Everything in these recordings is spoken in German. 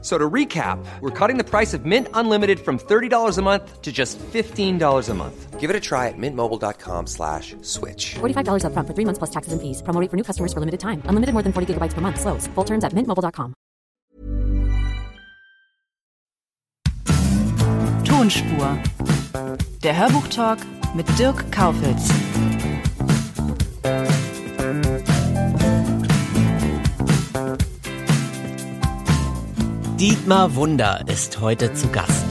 So to recap, we're cutting the price of Mint Unlimited from $30 a month to just $15 a month. Give it a try at mintmobile.com slash switch. $45 upfront for three months plus taxes and fees. Promo rate for new customers for limited time. Unlimited more than 40 gigabytes per month. Slows. Full terms at mintmobile.com. Tonspur. Der Hörbuchtalk mit Dirk Kaufitz. Dietmar Wunder ist heute zu Gast.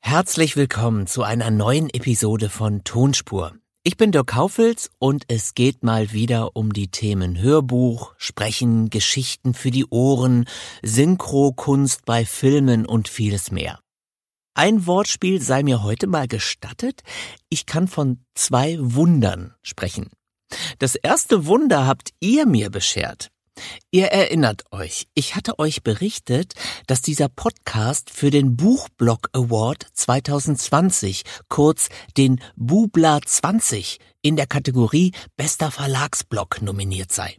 Herzlich willkommen zu einer neuen Episode von Tonspur. Ich bin Dirk Kaufels und es geht mal wieder um die Themen Hörbuch, Sprechen, Geschichten für die Ohren, Synchrokunst bei Filmen und vieles mehr. Ein Wortspiel sei mir heute mal gestattet. Ich kann von zwei Wundern sprechen. Das erste Wunder habt ihr mir beschert. Ihr erinnert euch, ich hatte euch berichtet, dass dieser Podcast für den Buchblog Award 2020, kurz den Bubla 20, in der Kategorie Bester Verlagsblog nominiert sei.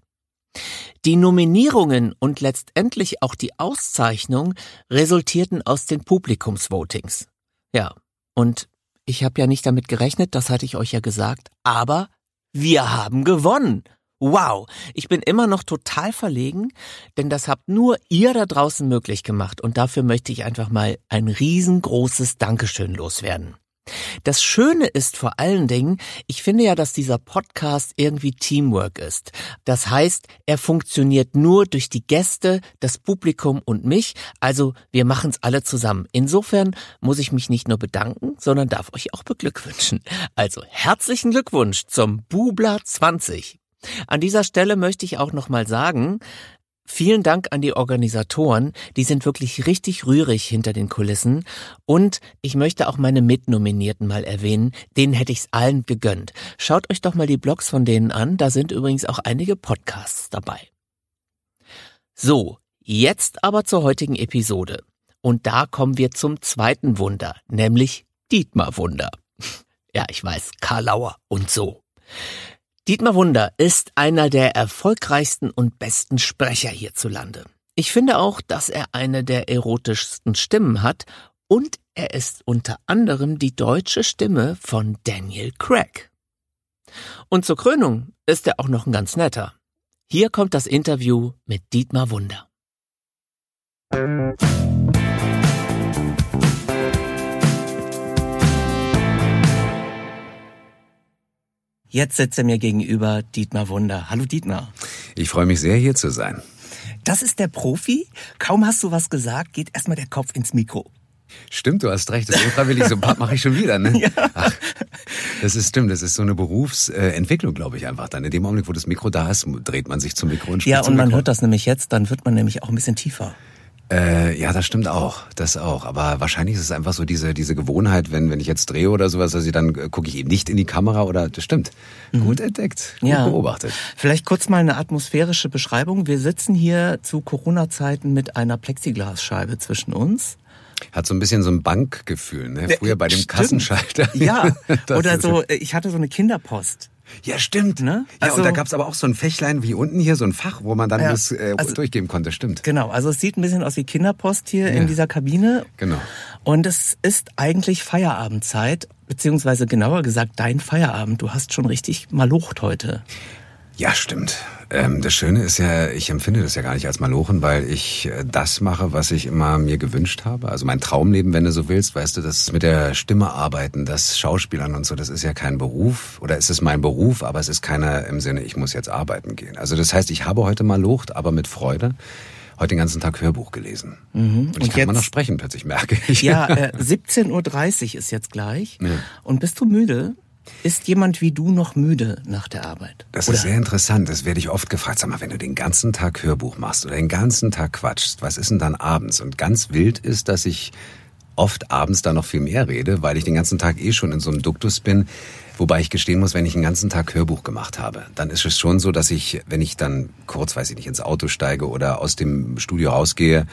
Die Nominierungen und letztendlich auch die Auszeichnung resultierten aus den Publikumsvotings. Ja, und ich habe ja nicht damit gerechnet, das hatte ich euch ja gesagt, aber wir haben gewonnen. Wow, ich bin immer noch total verlegen, denn das habt nur ihr da draußen möglich gemacht und dafür möchte ich einfach mal ein riesengroßes Dankeschön loswerden. Das Schöne ist vor allen Dingen, ich finde ja, dass dieser Podcast irgendwie Teamwork ist. Das heißt, er funktioniert nur durch die Gäste, das Publikum und mich. Also wir machen es alle zusammen. Insofern muss ich mich nicht nur bedanken, sondern darf euch auch beglückwünschen. Also herzlichen Glückwunsch zum Bubla 20. An dieser Stelle möchte ich auch nochmal sagen, Vielen Dank an die Organisatoren, die sind wirklich richtig rührig hinter den Kulissen. Und ich möchte auch meine Mitnominierten mal erwähnen, denen hätte ich's allen gegönnt. Schaut euch doch mal die Blogs von denen an, da sind übrigens auch einige Podcasts dabei. So, jetzt aber zur heutigen Episode. Und da kommen wir zum zweiten Wunder, nämlich Dietmar Wunder. Ja, ich weiß, Karl Lauer und so. Dietmar Wunder ist einer der erfolgreichsten und besten Sprecher hierzulande. Ich finde auch, dass er eine der erotischsten Stimmen hat und er ist unter anderem die deutsche Stimme von Daniel Craig. Und zur Krönung ist er auch noch ein ganz netter. Hier kommt das Interview mit Dietmar Wunder. Jetzt sitzt er mir gegenüber Dietmar Wunder. Hallo Dietmar. Ich freue mich sehr, hier zu sein. Das ist der Profi. Kaum hast du was gesagt, geht erstmal der Kopf ins Mikro. Stimmt, du hast recht. Das unfreiwillig. So mache ich schon wieder. Ne? Ja. Ach, das ist stimmt. Das ist so eine Berufsentwicklung, glaube ich, einfach dann. In dem Augenblick, wo das Mikro da ist, dreht man sich zum Mikro und spricht Ja, und man Mikro. hört das nämlich jetzt, dann wird man nämlich auch ein bisschen tiefer. Äh, ja, das stimmt auch. Das auch. Aber wahrscheinlich ist es einfach so diese, diese Gewohnheit, wenn, wenn ich jetzt drehe oder sowas, dass ich dann äh, gucke ich eben nicht in die Kamera oder das stimmt. Gut entdeckt, gut Mhm. Ja. beobachtet. Vielleicht kurz mal eine atmosphärische Beschreibung. Wir sitzen hier zu Corona-Zeiten mit einer Plexiglasscheibe zwischen uns. Hat so ein bisschen so ein Bankgefühl, ne? Früher bei dem Stimmt. Kassenschalter. Ja, oder so, äh, ich hatte so eine Kinderpost. Ja, stimmt. Ne? Ja, Also- und da gab's aber auch so ein Fächlein wie unten hier, so ein Fach, wo man dann Ja, das äh, also- durchgeben konnte. Stimmt. Genau, also es sieht ein bisschen aus wie Kinderpost hier Ja. in dieser Kabine. Genau. Und es ist eigentlich Feierabendzeit, beziehungsweise genauer gesagt dein Feierabend. Du hast schon richtig malocht heute. Ja, stimmt. Ähm, das Schöne ist ja, ich empfinde das ja gar nicht als Malochen, weil ich äh, das mache, was ich immer mir gewünscht habe. Also mein Traumleben, wenn du so willst, weißt du, das mit der Stimme arbeiten, das Schauspielern und so, das ist ja kein Beruf. Oder es ist mein Beruf, aber es ist keiner im Sinne, ich muss jetzt arbeiten gehen. Also das heißt, ich habe heute malocht, aber mit Freude. Heute den ganzen Tag Hörbuch gelesen. Und ich Mhm. Und kann immer jetzt- noch sprechen, plötzlich merke ich. Ja, äh, 17.30 Uhr ist jetzt gleich. Ja. Und bist du müde? Ist jemand wie du noch müde nach der Arbeit? Das Oder- ist sehr interessant. Das werde ich oft gefragt. Sag mal, wenn du den ganzen Tag Hörbuch machst oder den ganzen Tag quatschst, was ist denn dann abends? Und ganz wild ist, dass ich oft abends da noch viel mehr rede, weil ich den ganzen Tag eh schon in so einem Duktus bin. Wobei ich gestehen muss, wenn ich einen ganzen Tag Hörbuch gemacht habe, dann ist es schon so, dass ich, wenn ich dann kurz, weiß ich nicht, ins Auto steige oder aus dem Studio rausgehe,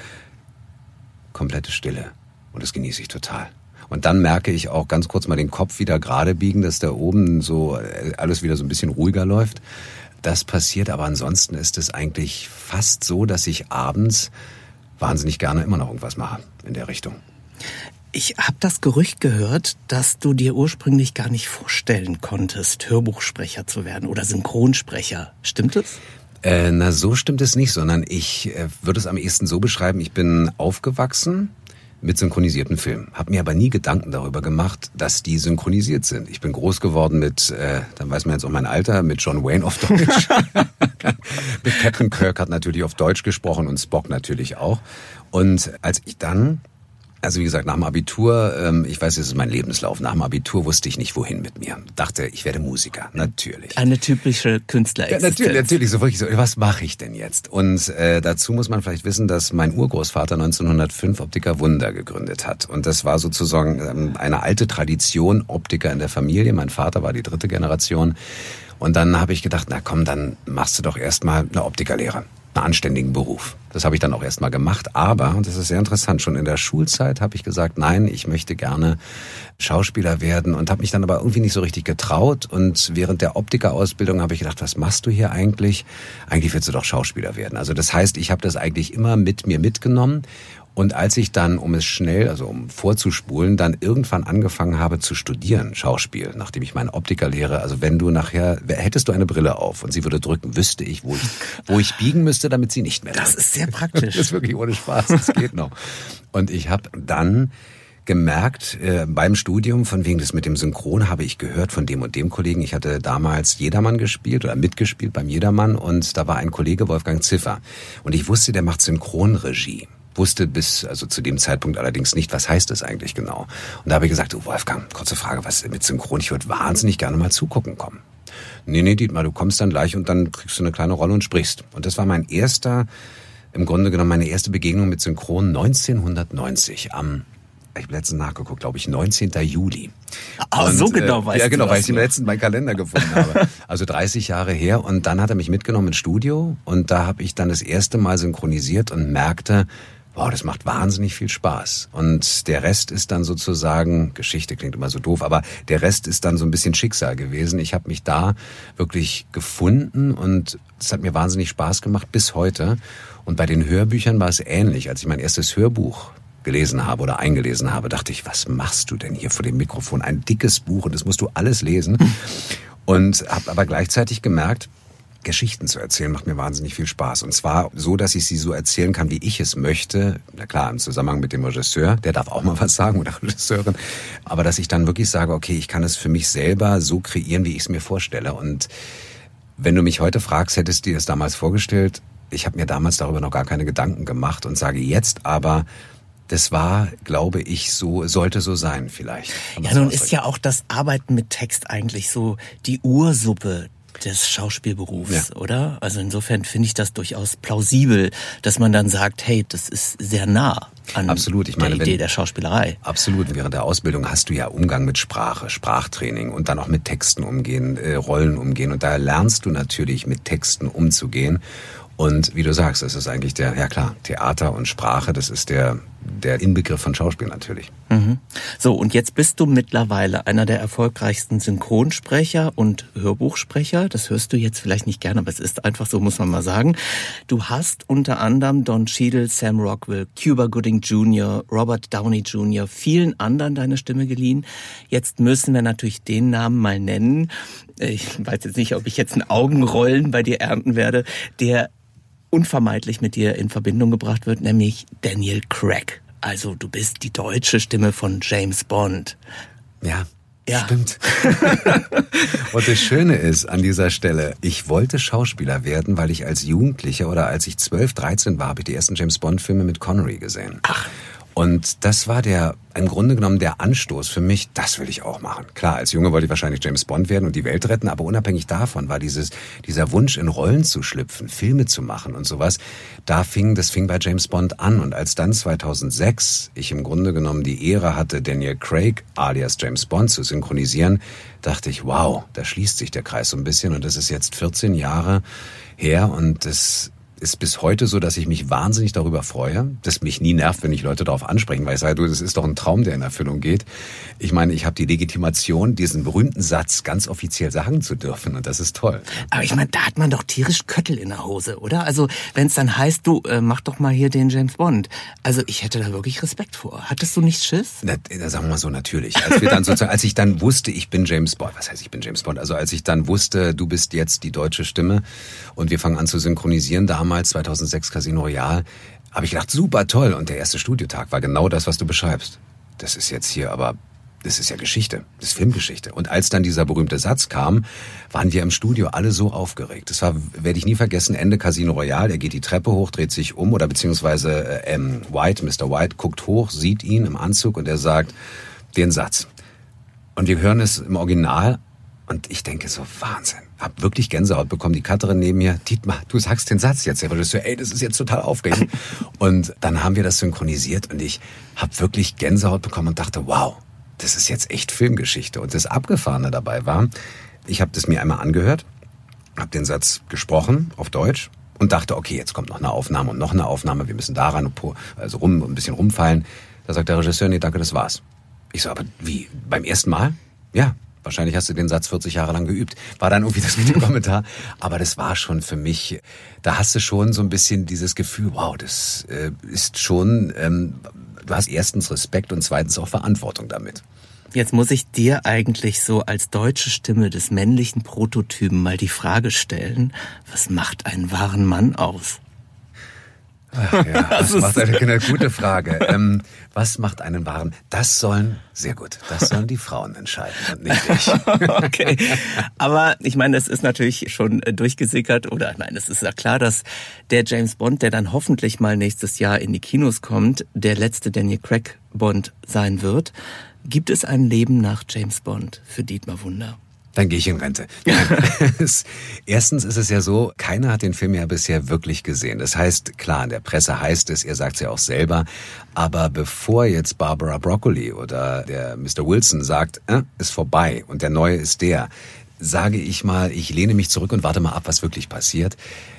komplette Stille. Und das genieße ich total. Und dann merke ich auch ganz kurz mal den Kopf wieder gerade biegen, dass da oben so äh, alles wieder so ein bisschen ruhiger läuft. Das passiert, aber ansonsten ist es eigentlich fast so, dass ich abends wahnsinnig gerne immer noch irgendwas mache in der Richtung. Ich habe das Gerücht gehört, dass du dir ursprünglich gar nicht vorstellen konntest, Hörbuchsprecher zu werden oder Synchronsprecher. Stimmt es? Äh, na, so stimmt es nicht, sondern ich äh, würde es am ehesten so beschreiben, ich bin aufgewachsen mit synchronisierten Filmen. Habe mir aber nie Gedanken darüber gemacht, dass die synchronisiert sind. Ich bin groß geworden mit, äh, dann weiß man jetzt auch mein Alter, mit John Wayne auf Deutsch. mit Captain Kirk hat natürlich auf Deutsch gesprochen und Spock natürlich auch. Und als ich dann also wie gesagt, nach dem Abitur, ähm, ich weiß, es ist mein Lebenslauf, nach dem Abitur wusste ich nicht, wohin mit mir. Dachte, ich werde Musiker, natürlich. Eine typische Künstlerexistenz. Ja, natürlich, natürlich, so wirklich so, was mache ich denn jetzt? Und äh, dazu muss man vielleicht wissen, dass mein Urgroßvater 1905 Optiker Wunder gegründet hat. Und das war sozusagen ähm, eine alte Tradition, Optiker in der Familie. Mein Vater war die dritte Generation. Und dann habe ich gedacht, na komm, dann machst du doch erstmal eine Optikerlehre einen anständigen Beruf. Das habe ich dann auch erstmal gemacht. Aber, und das ist sehr interessant, schon in der Schulzeit habe ich gesagt, nein, ich möchte gerne Schauspieler werden und habe mich dann aber irgendwie nicht so richtig getraut. Und während der Optikerausbildung habe ich gedacht, was machst du hier eigentlich? Eigentlich willst du doch Schauspieler werden. Also das heißt, ich habe das eigentlich immer mit mir mitgenommen und als ich dann, um es schnell, also um vorzuspulen, dann irgendwann angefangen habe zu studieren, Schauspiel, nachdem ich meine Optikerlehre, also wenn du nachher, hättest du eine Brille auf und sie würde drücken, wüsste ich, wo ich, wo ich biegen müsste, damit sie nicht mehr Das drückt. ist sehr praktisch. Das ist wirklich ohne Spaß, das geht noch. Und ich habe dann gemerkt äh, beim Studium, von wegen das mit dem Synchron habe ich gehört von dem und dem Kollegen. Ich hatte damals Jedermann gespielt oder mitgespielt beim Jedermann und da war ein Kollege Wolfgang Ziffer und ich wusste, der macht Synchronregie wusste bis also zu dem Zeitpunkt allerdings nicht, was heißt das eigentlich genau. Und da habe ich gesagt, oh Wolfgang, kurze Frage, was mit Synchron? Ich würde wahnsinnig gerne mal zugucken kommen. Nee, nee, Dietmar, du kommst dann gleich und dann kriegst du eine kleine Rolle und sprichst. Und das war mein erster, im Grunde genommen meine erste Begegnung mit Synchron 1990 am ich habe letztens nachgeguckt, glaube ich, 19. Juli. Ah, so genau äh, weißt Ja, genau, weil ich im letzten meinen Kalender gefunden habe. Also 30 Jahre her. Und dann hat er mich mitgenommen ins Studio und da habe ich dann das erste Mal synchronisiert und merkte, wow, das macht wahnsinnig viel Spaß. Und der Rest ist dann sozusagen, Geschichte klingt immer so doof, aber der Rest ist dann so ein bisschen Schicksal gewesen. Ich habe mich da wirklich gefunden und es hat mir wahnsinnig Spaß gemacht bis heute. Und bei den Hörbüchern war es ähnlich. Als ich mein erstes Hörbuch gelesen habe oder eingelesen habe, dachte ich, was machst du denn hier vor dem Mikrofon? Ein dickes Buch und das musst du alles lesen. Und habe aber gleichzeitig gemerkt, Geschichten zu erzählen macht mir wahnsinnig viel Spaß. Und zwar so, dass ich sie so erzählen kann, wie ich es möchte. Na klar, im Zusammenhang mit dem Regisseur, der darf auch mal was sagen oder Regisseurin. Aber dass ich dann wirklich sage, okay, ich kann es für mich selber so kreieren, wie ich es mir vorstelle. Und wenn du mich heute fragst, hättest du dir das damals vorgestellt? Ich habe mir damals darüber noch gar keine Gedanken gemacht und sage jetzt aber, das war, glaube ich, so, sollte so sein vielleicht. Ja, nun ist ja auch das Arbeiten mit Text eigentlich so die Ursuppe des Schauspielberufs, Ja. oder? Also insofern finde ich das durchaus plausibel, dass man dann sagt, hey, das ist sehr nah an Absolut, ich meine, der Idee wenn- der Schauspielerei. Absolut. Während der Ausbildung hast du ja Umgang mit Sprache, Sprachtraining und dann auch mit Texten umgehen, äh, Rollen umgehen. Und da lernst du natürlich mit Texten umzugehen. Und wie du sagst, das ist eigentlich der, ja klar, Theater und Sprache, das ist der, der Inbegriff von Schauspiel natürlich. So, und jetzt bist du mittlerweile einer der erfolgreichsten Synchronsprecher und Hörbuchsprecher. Das hörst du jetzt vielleicht nicht gerne, aber es ist einfach so, muss man mal sagen. Du hast unter anderem Don Cheadle, Sam Rockwell, Cuba Gooding Jr., Robert Downey Jr., vielen anderen deine Stimme geliehen. Jetzt müssen wir natürlich den Namen mal nennen. Ich weiß jetzt nicht, ob ich jetzt ein Augenrollen bei dir ernten werde, der unvermeidlich mit dir in Verbindung gebracht wird, nämlich Daniel Craig. Also du bist die deutsche Stimme von James Bond. Ja. Ja. Stimmt. und das Schöne ist an dieser Stelle, ich wollte Schauspieler werden, weil ich als Jugendlicher oder als ich 12, 13 war, habe ich die ersten James Bond Filme mit Connery gesehen. Ach. Und das war der, im Grunde genommen der Anstoß für mich, das will ich auch machen. Klar, als Junge wollte ich wahrscheinlich James Bond werden und die Welt retten, aber unabhängig davon war dieses, dieser Wunsch in Rollen zu schlüpfen, Filme zu machen und sowas, da fing, das fing bei James Bond an. Und als dann 2006 ich im Grunde genommen die Ehre hatte, Daniel Craig alias James Bond zu synchronisieren, dachte ich, wow, da schließt sich der Kreis so ein bisschen und das ist jetzt 14 Jahre her und das ist bis heute so, dass ich mich wahnsinnig darüber freue, dass mich nie nervt, wenn ich Leute darauf ansprechen, weil ich sage, du, das ist doch ein Traum, der in Erfüllung geht. Ich meine, ich habe die Legitimation, diesen berühmten Satz ganz offiziell sagen zu dürfen und das ist toll. Aber ich meine, da hat man doch tierisch Köttel in der Hose, oder? Also wenn es dann heißt, du äh, mach doch mal hier den James Bond. Also ich hätte da wirklich Respekt vor. Hattest du nicht Schiss? Na, da sagen wir mal so natürlich. Als wir dann sozusagen, als ich dann wusste, ich bin James Bond, was heißt ich bin James Bond? Also als ich dann wusste, du bist jetzt die deutsche Stimme und wir fangen an zu synchronisieren damals 2006 Casino Royale, habe ich gedacht, super toll. Und der erste Studiotag war genau das, was du beschreibst. Das ist jetzt hier aber das ist ja Geschichte, das ist Filmgeschichte. Und als dann dieser berühmte Satz kam, waren wir im Studio alle so aufgeregt. Das war, werde ich nie vergessen, Ende Casino Royale. Er geht die Treppe hoch, dreht sich um oder beziehungsweise äh, ähm, White, Mr. White, guckt hoch, sieht ihn im Anzug und er sagt den Satz. Und wir hören es im Original und ich denke so, Wahnsinn. Hab wirklich Gänsehaut bekommen. Die Cutterin neben mir, Dietmar, du sagst den Satz jetzt. Der Regisseur, ey, das ist jetzt total aufregend. und dann haben wir das synchronisiert und ich habe wirklich Gänsehaut bekommen und dachte, wow, das ist jetzt echt Filmgeschichte. Und das Abgefahrene dabei war, ich habe das mir einmal angehört, habe den Satz gesprochen auf Deutsch und dachte, okay, jetzt kommt noch eine Aufnahme und noch eine Aufnahme, wir müssen daran also rum, ein bisschen rumfallen. Da sagt der Regisseur, nee, danke, das war's. Ich so, aber wie, beim ersten Mal? Ja, Wahrscheinlich hast du den Satz 40 Jahre lang geübt. War dann irgendwie das Videokommentar. Aber das war schon für mich, da hast du schon so ein bisschen dieses Gefühl, wow, das äh, ist schon, ähm, du hast erstens Respekt und zweitens auch Verantwortung damit. Jetzt muss ich dir eigentlich so als deutsche Stimme des männlichen Prototypen mal die Frage stellen, was macht einen wahren Mann aus? Ach ja, das macht eine, eine gute Frage. Ähm, was macht einen wahren? Das sollen, sehr gut, das sollen die Frauen entscheiden und nicht ich. okay. Aber ich meine, es ist natürlich schon durchgesickert, oder nein, es ist ja klar, dass der James Bond, der dann hoffentlich mal nächstes Jahr in die Kinos kommt, der letzte Daniel Craig Bond sein wird. Gibt es ein Leben nach James Bond für Dietmar Wunder? Dann gehe ich in Rente. Erstens ist es ja so, keiner hat den Film ja bisher wirklich gesehen. Das heißt, klar, in der Presse heißt es, ihr sagt es ja auch selber, aber bevor jetzt Barbara Broccoli oder der Mr. Wilson sagt, äh, ist vorbei und der neue ist der, sage ich mal, ich lehne mich zurück und warte mal ab, was wirklich passiert.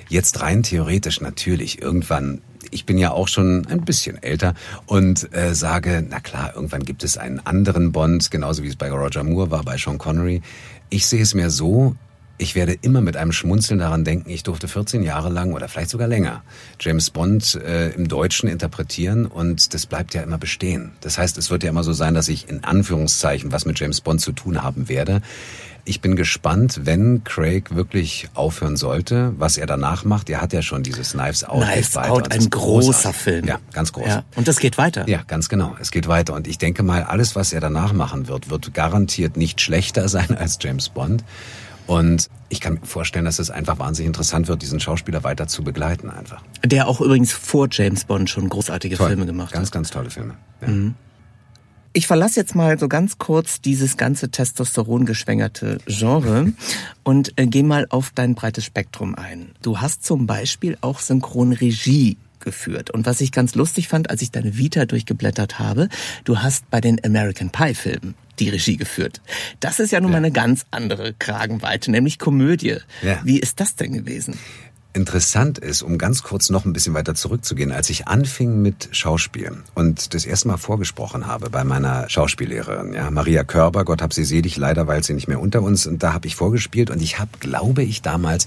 Jetzt rein theoretisch natürlich irgendwann ich bin ja auch schon ein bisschen älter und äh, sage, na klar, irgendwann gibt es einen anderen Bond, genauso wie es bei Roger Moore war, bei Sean Connery. Ich sehe es mir so, ich werde immer mit einem Schmunzeln daran denken, ich durfte 14 Jahre lang oder vielleicht sogar länger James Bond äh, im Deutschen interpretieren und das bleibt ja immer bestehen. Das heißt, es wird ja immer so sein, dass ich in Anführungszeichen was mit James Bond zu tun haben werde. Ich bin gespannt, wenn Craig wirklich aufhören sollte, was er danach macht. Er hat ja schon dieses Knives Out. Knives Out, ein großer Film. Ja, ganz groß. Ja. Und das geht weiter. Ja, ganz genau. Es geht weiter. Und ich denke mal, alles, was er danach machen wird, wird garantiert nicht schlechter sein als James Bond. Und ich kann mir vorstellen, dass es einfach wahnsinnig interessant wird, diesen Schauspieler weiter zu begleiten einfach. Der auch übrigens vor James Bond schon großartige Toll. Filme gemacht ganz, hat. Ganz, ganz tolle Filme. Ja. Mhm. Ich verlasse jetzt mal so ganz kurz dieses ganze Testosteron geschwängerte Genre und äh, gehe mal auf dein breites Spektrum ein. Du hast zum Beispiel auch Synchronregie geführt. Und was ich ganz lustig fand, als ich deine Vita durchgeblättert habe, du hast bei den American Pie Filmen die Regie geführt. Das ist ja nun mal eine ganz andere Kragenweite, nämlich Komödie. Ja. Wie ist das denn gewesen? Interessant ist, um ganz kurz noch ein bisschen weiter zurückzugehen, als ich anfing mit Schauspielen und das erste Mal vorgesprochen habe bei meiner Schauspiellehrerin, ja, Maria Körber, Gott hab sie selig, leider weil sie nicht mehr unter uns und da habe ich vorgespielt und ich habe, glaube ich, damals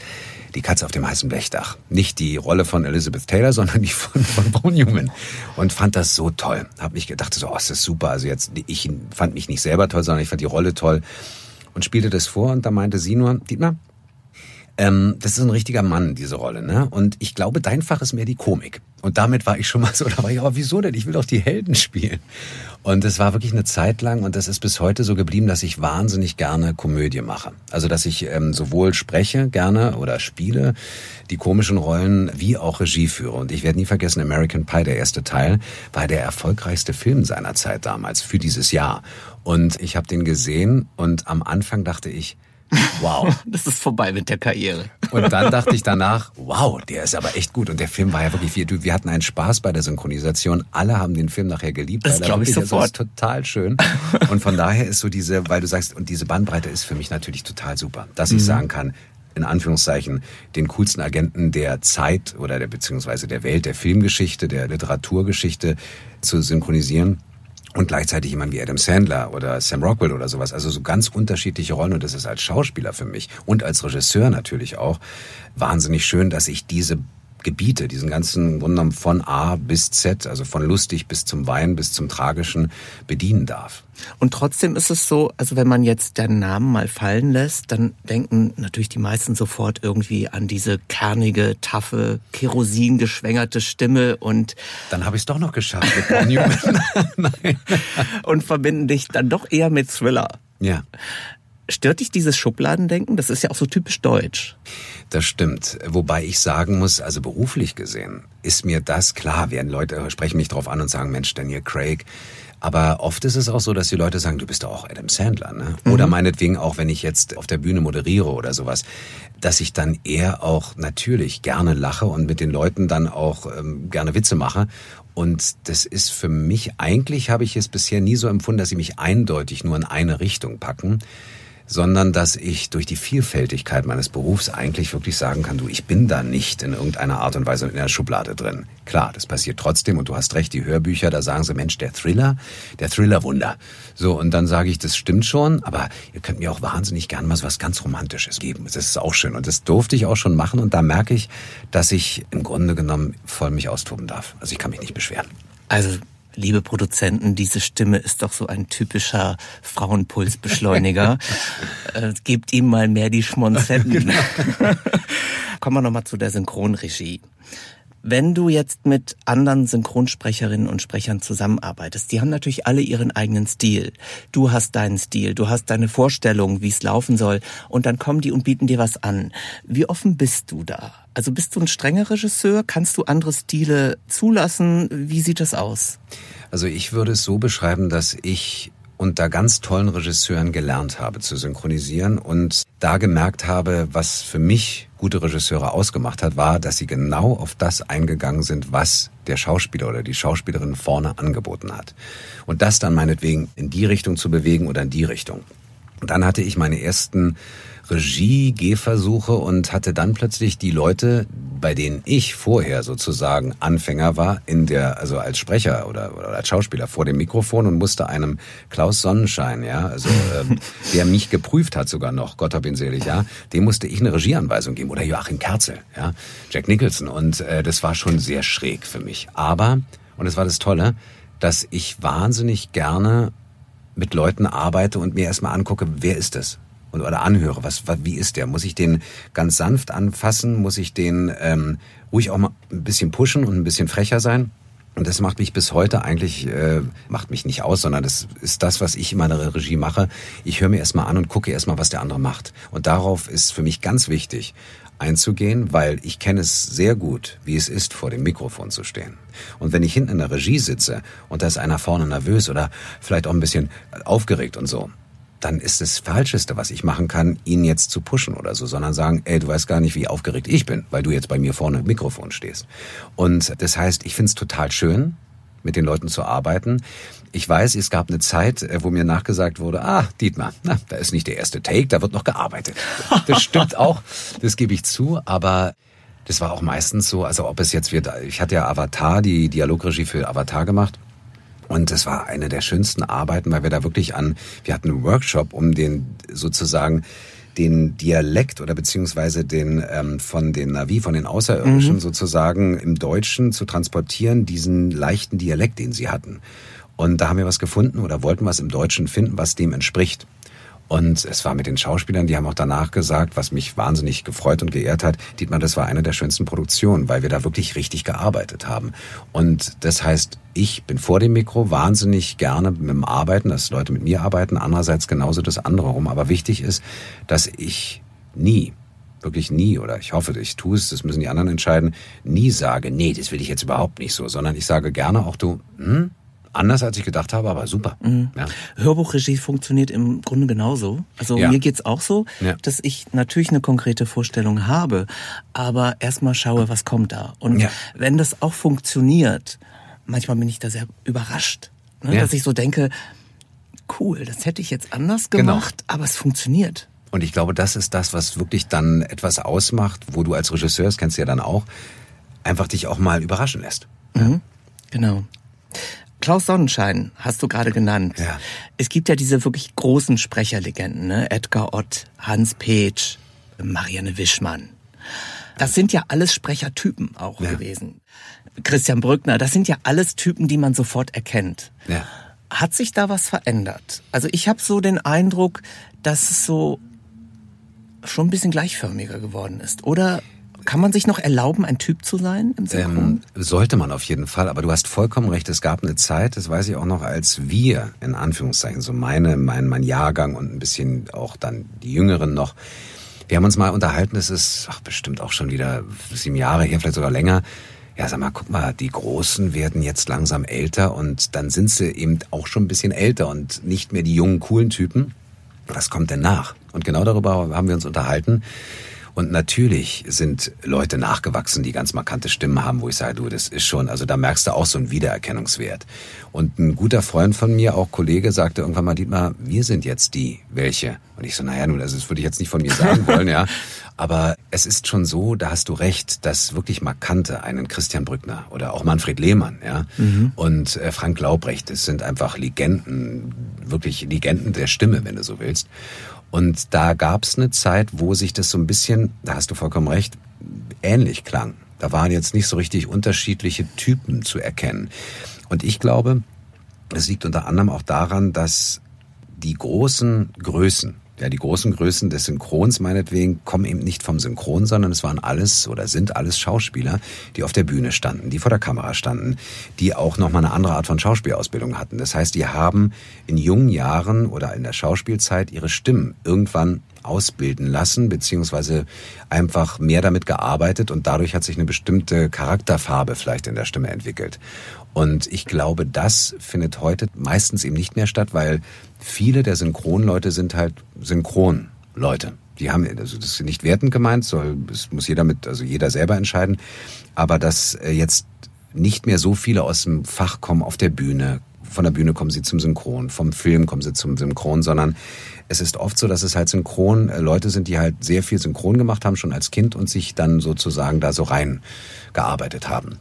die Katze auf dem heißen Blechdach. Nicht die Rolle von Elizabeth Taylor, sondern die von, von Paul Newman. Und fand das so toll. Hab mich gedacht, so, oh, ist das super. Also jetzt, ich fand mich nicht selber toll, sondern ich fand die Rolle toll und spielte das vor und da meinte sie nur, Dietmar, Ähm, das ist ein richtiger Mann, diese Rolle. Ne? Und ich glaube, dein Fach ist mehr die Komik. Und damit war ich schon mal so, da war ich, aber wieso denn? Ich will doch die Helden spielen. Und es war wirklich eine Zeit lang und das ist bis heute so geblieben, dass ich wahnsinnig gerne Komödie mache. Also dass ich ähm, sowohl spreche gerne oder spiele die komischen Rollen wie auch Regie führe. Und ich werde nie vergessen, American Pie, der erste Teil, war der erfolgreichste Film seiner Zeit damals für dieses Jahr. Und ich habe den gesehen und am Anfang dachte ich, Wow. Das ist vorbei mit der Karriere. Und dann dachte ich danach, wow, der ist aber echt gut. Und der Film war ja wirklich viel. Wir hatten einen Spaß bei der Synchronisation. Alle haben den Film nachher geliebt. Das glaube ich sofort. Das ist total schön. Und von daher ist so diese, weil du sagst, und diese Bandbreite ist für mich natürlich total super, dass ich mhm. sagen kann, in Anführungszeichen den coolsten Agenten der Zeit oder der beziehungsweise der Welt, der Filmgeschichte, der Literaturgeschichte zu synchronisieren und gleichzeitig jemand wie Adam Sandler oder Sam Rockwell oder sowas. Also so ganz unterschiedliche Rollen. Und das ist als Schauspieler für mich. Und als Regisseur natürlich auch. Wahnsinnig schön, dass ich diese Gebiete, diesen ganzen Grundnamen von A bis Z, also von lustig bis zum Wein bis zum Tragischen bedienen darf. Und trotzdem ist es so, also wenn man jetzt deinen Namen mal fallen lässt, dann denken natürlich die meisten sofort irgendwie an diese kernige, taffe, kerosingeschwängerte Stimme und dann habe ich es doch noch geschafft mit Paul Newman. Und verbinden dich dann doch eher mit Thriller. Ja. Stört dich dieses Schubladendenken? Das ist ja auch so typisch deutsch. Das stimmt. Wobei ich sagen muss, also beruflich gesehen, ist mir das klar. Werden Leute sprechen mich drauf an und sagen, Mensch, Daniel Craig. Aber oft ist es auch so, dass die Leute sagen, du bist doch auch Adam Sandler, ne? Mhm. Oder meinetwegen auch, wenn ich jetzt auf der Bühne moderiere oder sowas, dass ich dann eher auch natürlich gerne lache und mit den Leuten dann auch ähm, gerne Witze mache. Und das ist für mich, eigentlich habe ich es bisher nie so empfunden, dass sie mich eindeutig nur in eine Richtung packen sondern dass ich durch die Vielfältigkeit meines Berufs eigentlich wirklich sagen kann, du, ich bin da nicht in irgendeiner Art und Weise in der Schublade drin. Klar, das passiert trotzdem und du hast recht, die Hörbücher, da sagen sie, Mensch, der Thriller, der Thriller-Wunder. So, und dann sage ich, das stimmt schon, aber ihr könnt mir auch wahnsinnig gern mal was ganz Romantisches geben. Das ist auch schön und das durfte ich auch schon machen und da merke ich, dass ich im Grunde genommen voll mich austoben darf. Also ich kann mich nicht beschweren. Also liebe Produzenten, diese Stimme ist doch so ein typischer Frauenpulsbeschleuniger. äh, gebt ihm mal mehr die Schmonzetten. Genau. Kommen wir nochmal zu der Synchronregie. Wenn du jetzt mit anderen Synchronsprecherinnen und Sprechern zusammenarbeitest, die haben natürlich alle ihren eigenen Stil. Du hast deinen Stil, du hast deine Vorstellung, wie es laufen soll, und dann kommen die und bieten dir was an. Wie offen bist du da? Also bist du ein strenger Regisseur? Kannst du andere Stile zulassen? Wie sieht das aus? Also ich würde es so beschreiben, dass ich unter ganz tollen Regisseuren gelernt habe zu synchronisieren und da gemerkt habe, was für mich gute Regisseure ausgemacht hat, war, dass sie genau auf das eingegangen sind, was der Schauspieler oder die Schauspielerin vorne angeboten hat. Und das dann meinetwegen in die Richtung zu bewegen oder in die Richtung. Und dann hatte ich meine ersten Regie-Gehversuche und hatte dann plötzlich die Leute, bei denen ich vorher sozusagen Anfänger war, in der, also als Sprecher oder, oder als Schauspieler vor dem Mikrofon und musste einem Klaus Sonnenschein, ja, also ähm, der mich geprüft hat sogar noch, Gott hab ihn selig, ja, dem musste ich eine Regieanweisung geben oder Joachim Kerzel, ja, Jack Nicholson und äh, das war schon sehr schräg für mich. Aber und es war das Tolle, dass ich wahnsinnig gerne mit Leuten arbeite und mir erstmal angucke, wer ist das? Und, oder anhöre, was, was, wie ist der? Muss ich den ganz sanft anfassen? Muss ich den ähm, ruhig auch mal ein bisschen pushen und ein bisschen frecher sein? Und das macht mich bis heute eigentlich, äh, macht mich nicht aus, sondern das ist das, was ich in meiner Regie mache. Ich höre mir erstmal an und gucke erstmal, was der andere macht. Und darauf ist für mich ganz wichtig einzugehen, weil ich kenne es sehr gut, wie es ist, vor dem Mikrofon zu stehen. Und wenn ich hinten in der Regie sitze und da ist einer vorne nervös oder vielleicht auch ein bisschen aufgeregt und so, dann ist das Falscheste, was ich machen kann, ihn jetzt zu pushen oder so, sondern sagen, ey, du weißt gar nicht, wie aufgeregt ich bin, weil du jetzt bei mir vorne im Mikrofon stehst. Und das heißt, ich finde es total schön, mit den Leuten zu arbeiten. Ich weiß, es gab eine Zeit, äh, wo mir nachgesagt wurde, ah, Dietmar, na, da ist nicht der erste Take, da wird noch gearbeitet. Das stimmt auch, das gebe ich zu, aber das war auch meistens so, also ob es jetzt wird, ich hatte ja Avatar, die Dialogregie für Avatar gemacht und es war eine der schönsten Arbeiten, weil wir da wirklich an, wir hatten einen Workshop, um den sozusagen den Dialekt oder beziehungsweise den ähm, von den Navi, von den Außerirdischen mhm. sozusagen im Deutschen zu transportieren, diesen leichten Dialekt, den sie hatten. Und da haben wir was gefunden oder wollten was im Deutschen finden, was dem entspricht. Und es war mit den Schauspielern, die haben auch danach gesagt, was mich wahnsinnig gefreut und geehrt hat, Dietmar, das war eine der schönsten Produktionen, weil wir da wirklich richtig gearbeitet haben. Und das heißt, ich bin vor dem Mikro wahnsinnig gerne mit dem Arbeiten, dass Leute mit mir arbeiten, andererseits genauso das andere rum. Aber wichtig ist, dass ich nie wirklich nie, oder ich hoffe, ich tue es, das müssen die anderen entscheiden, nie sage, nee, das will ich jetzt überhaupt nicht so, sondern ich sage gerne auch du, hm, anders als ich gedacht habe, aber super. Mhm. Ja. Hörbuchregie funktioniert im Grunde genauso. Also ja. mir geht's auch so, ja. dass ich natürlich eine konkrete Vorstellung habe, aber erstmal schaue, was kommt da. Und wenn das auch funktioniert, manchmal bin ich da sehr überrascht, ne, dass ich so denke, cool, das hätte ich jetzt anders genau. gemacht, genau. aber es funktioniert. Und ich glaube, das ist das, was wirklich dann etwas ausmacht, wo du als Regisseur, das kennst du ja dann auch, einfach dich auch mal überraschen lässt. Mhm. Genau. Klaus Sonnenschein hast du gerade genannt. Ja. Es gibt ja diese wirklich großen Sprecherlegenden, ne? Edgar Ott, Hans Petsch, Marianne Wischmann. Das sind ja alles Sprechertypen auch ja. gewesen. Christian Brückner, das sind ja alles Typen, die man sofort erkennt. Ja. Hat sich da was verändert? Also ich habe so den Eindruck, dass es so schon ein bisschen gleichförmiger geworden ist. Oder kann man sich noch erlauben, ein Typ zu sein im? Ähm, sollte man auf jeden Fall, aber du hast vollkommen recht. Es gab eine Zeit, das weiß ich auch noch, als wir, in Anführungszeichen, so meine, mein, mein Jahrgang und ein bisschen auch dann die Jüngeren noch, wir haben uns mal unterhalten, das ist ach, bestimmt auch schon wieder sieben Jahre her, vielleicht sogar länger. Ja, sag mal, guck mal, die Großen werden jetzt langsam älter und dann sind sie eben auch schon ein bisschen älter und nicht mehr die jungen, coolen Typen. Was kommt denn nach? Und genau darüber haben wir uns unterhalten. Und natürlich sind Leute nachgewachsen, die ganz markante Stimmen haben, wo ich sage, du, das ist schon, also da merkst du auch so einen Wiedererkennungswert. Und ein guter Freund von mir, auch Kollege, sagte irgendwann mal, Dietmar, wir sind jetzt die, welche? Und ich so, naja, nun, also das würde ich jetzt nicht von mir sagen wollen, ja. Aber es ist schon so, da hast du recht, dass wirklich markante, einen Christian Brückner oder auch Manfred Lehmann, ja, mhm. und äh, Frank Laubrecht, das sind einfach Legenden, wirklich Legenden der Stimme, wenn du so willst. Und da gab es eine Zeit, wo sich das so ein bisschen, da hast du vollkommen recht, ähnlich klang. Da waren jetzt nicht so richtig unterschiedliche Typen zu erkennen. Und ich glaube, es liegt unter anderem auch daran, dass die großen Größen, ja, die großen Größen des Synchrons meinetwegen kommen eben nicht vom Synchron, sondern es waren alles oder sind alles Schauspieler, die auf der Bühne standen, die vor der Kamera standen, die auch nochmal eine andere Art von Schauspielausbildung hatten. Das heißt, die haben in jungen Jahren oder in der Schauspielzeit ihre Stimmen irgendwann ausbilden lassen, beziehungsweise einfach mehr damit gearbeitet und dadurch hat sich eine bestimmte Charakterfarbe vielleicht in der Stimme entwickelt. Und ich glaube, das findet heute meistens eben nicht mehr statt, weil viele der Synchronleute sind halt Synchronleute. Die haben, also das ist nicht wertend gemeint, soll, das muss jeder mit, also jeder selber entscheiden. Aber dass äh, jetzt nicht mehr so viele aus dem Fach kommen auf der Bühne. Von der Bühne kommen sie zum Synchron, vom Film kommen sie zum Synchron, sondern es ist oft so, dass es halt Synchron äh, Leute sind, die halt sehr viel Synchron gemacht haben schon als Kind und sich dann sozusagen da so rein gearbeitet haben.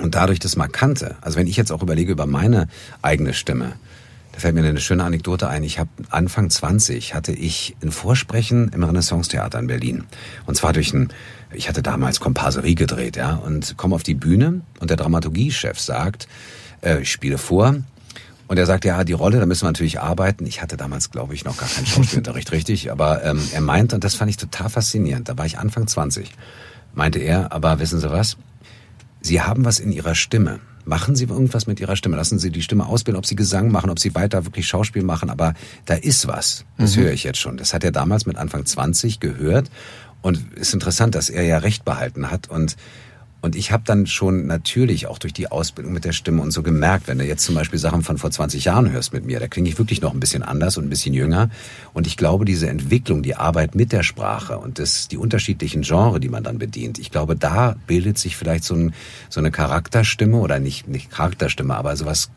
Und dadurch das Markante, also wenn ich jetzt auch überlege über meine eigene Stimme, da fällt mir eine schöne Anekdote ein. Ich habe Anfang 20 hatte ich ein Vorsprechen im Renaissance-Theater in Berlin. Und zwar durch ein, ich hatte damals Komparserie gedreht, ja, und komme auf die Bühne und der Dramaturgiechef sagt, äh, ich spiele vor. Und er sagt, ja, die Rolle, da müssen wir natürlich arbeiten. Ich hatte damals, glaube ich, noch gar keinen Schauspielunterricht, richtig. Aber ähm, er meint, und das fand ich total faszinierend, da war ich Anfang 20, meinte er, aber wissen Sie was? Sie haben was in Ihrer Stimme. Machen Sie irgendwas mit Ihrer Stimme. Lassen Sie die Stimme ausbilden, ob Sie Gesang machen, ob Sie weiter wirklich Schauspiel machen. Aber da ist was. Das mhm. höre ich jetzt schon. Das hat er damals mit Anfang 20 gehört. Und ist interessant, dass er ja Recht behalten hat. Und und ich habe dann schon natürlich auch durch die Ausbildung mit der Stimme und so gemerkt, wenn du jetzt zum Beispiel Sachen von vor 20 Jahren hörst mit mir, da klinge ich wirklich noch ein bisschen anders und ein bisschen jünger. Und ich glaube, diese Entwicklung, die Arbeit mit der Sprache und das, die unterschiedlichen Genres, die man dann bedient, ich glaube, da bildet sich vielleicht so, ein, so eine Charakterstimme oder nicht, nicht Charakterstimme, aber sowas,